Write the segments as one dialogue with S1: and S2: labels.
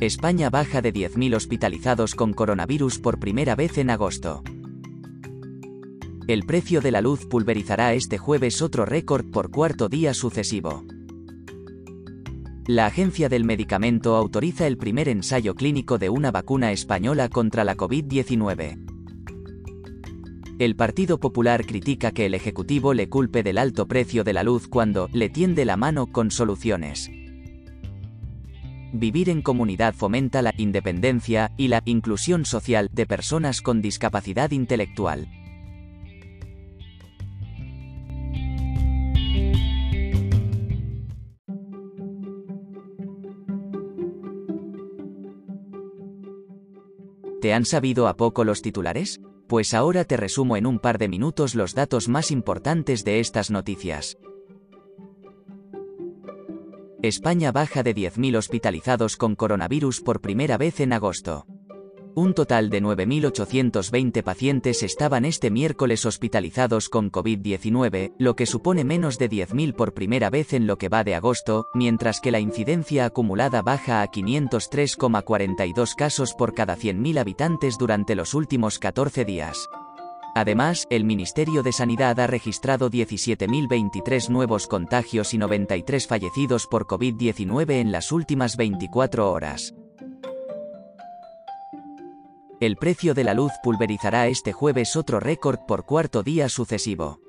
S1: España baja de 10.000 hospitalizados con coronavirus por primera vez en agosto. El precio de la luz pulverizará este jueves otro récord por cuarto día sucesivo. La Agencia del Medicamento autoriza el primer ensayo clínico de una vacuna española contra la COVID-19. El Partido Popular critica que el Ejecutivo le culpe del alto precio de la luz cuando le tiende la mano con soluciones. Vivir en comunidad fomenta la independencia y la inclusión social de personas con discapacidad intelectual. ¿Te han sabido a poco los titulares? Pues ahora te resumo en un par de minutos los datos más importantes de estas noticias. España baja de 10.000 hospitalizados con coronavirus por primera vez en agosto. Un total de 9.820 pacientes estaban este miércoles hospitalizados con COVID-19, lo que supone menos de 10.000 por primera vez en lo que va de agosto, mientras que la incidencia acumulada baja a 503,42 casos por cada 100.000 habitantes durante los últimos 14 días. Además, el Ministerio de Sanidad ha registrado 17.023 nuevos contagios y 93 fallecidos por COVID-19 en las últimas 24 horas. El precio de la luz pulverizará este jueves otro récord por cuarto día sucesivo.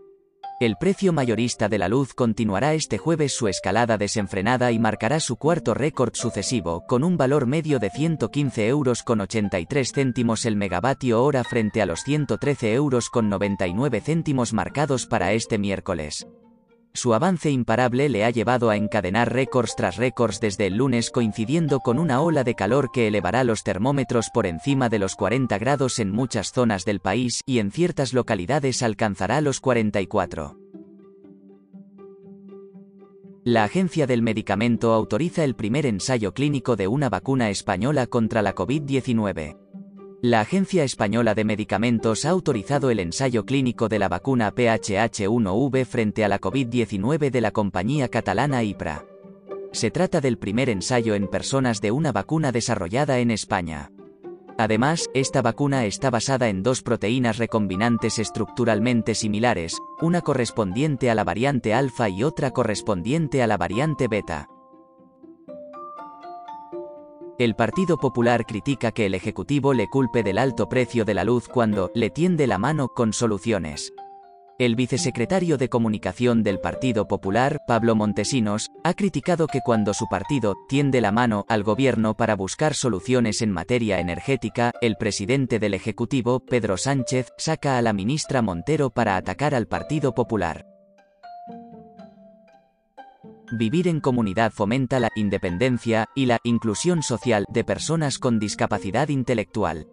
S1: El precio mayorista de la luz continuará este jueves su escalada desenfrenada y marcará su cuarto récord sucesivo, con un valor medio de 115 euros con 83 céntimos el megavatio hora frente a los 113 euros con 99 céntimos marcados para este miércoles. Su avance imparable le ha llevado a encadenar récords tras récords desde el lunes coincidiendo con una ola de calor que elevará los termómetros por encima de los 40 grados en muchas zonas del país y en ciertas localidades alcanzará los 44. La Agencia del Medicamento autoriza el primer ensayo clínico de una vacuna española contra la COVID-19. La Agencia Española de Medicamentos ha autorizado el ensayo clínico de la vacuna PHH1V frente a la COVID-19 de la compañía catalana IPRA. Se trata del primer ensayo en personas de una vacuna desarrollada en España. Además, esta vacuna está basada en dos proteínas recombinantes estructuralmente similares, una correspondiente a la variante alfa y otra correspondiente a la variante beta. El Partido Popular critica que el Ejecutivo le culpe del alto precio de la luz cuando le tiende la mano con soluciones. El vicesecretario de Comunicación del Partido Popular, Pablo Montesinos, ha criticado que cuando su partido tiende la mano al gobierno para buscar soluciones en materia energética, el presidente del Ejecutivo, Pedro Sánchez, saca a la ministra Montero para atacar al Partido Popular. Vivir en comunidad fomenta la independencia y la inclusión social de personas con discapacidad intelectual.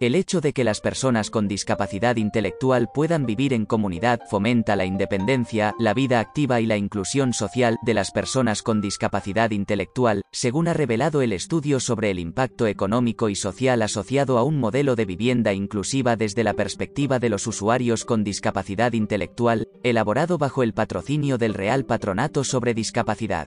S1: El hecho de que las personas con discapacidad intelectual puedan vivir en comunidad fomenta la independencia, la vida activa y la inclusión social de las personas con discapacidad intelectual, según ha revelado el estudio sobre el impacto económico y social asociado a un modelo de vivienda inclusiva desde la perspectiva de los usuarios con discapacidad intelectual, elaborado bajo el patrocinio del Real Patronato sobre Discapacidad.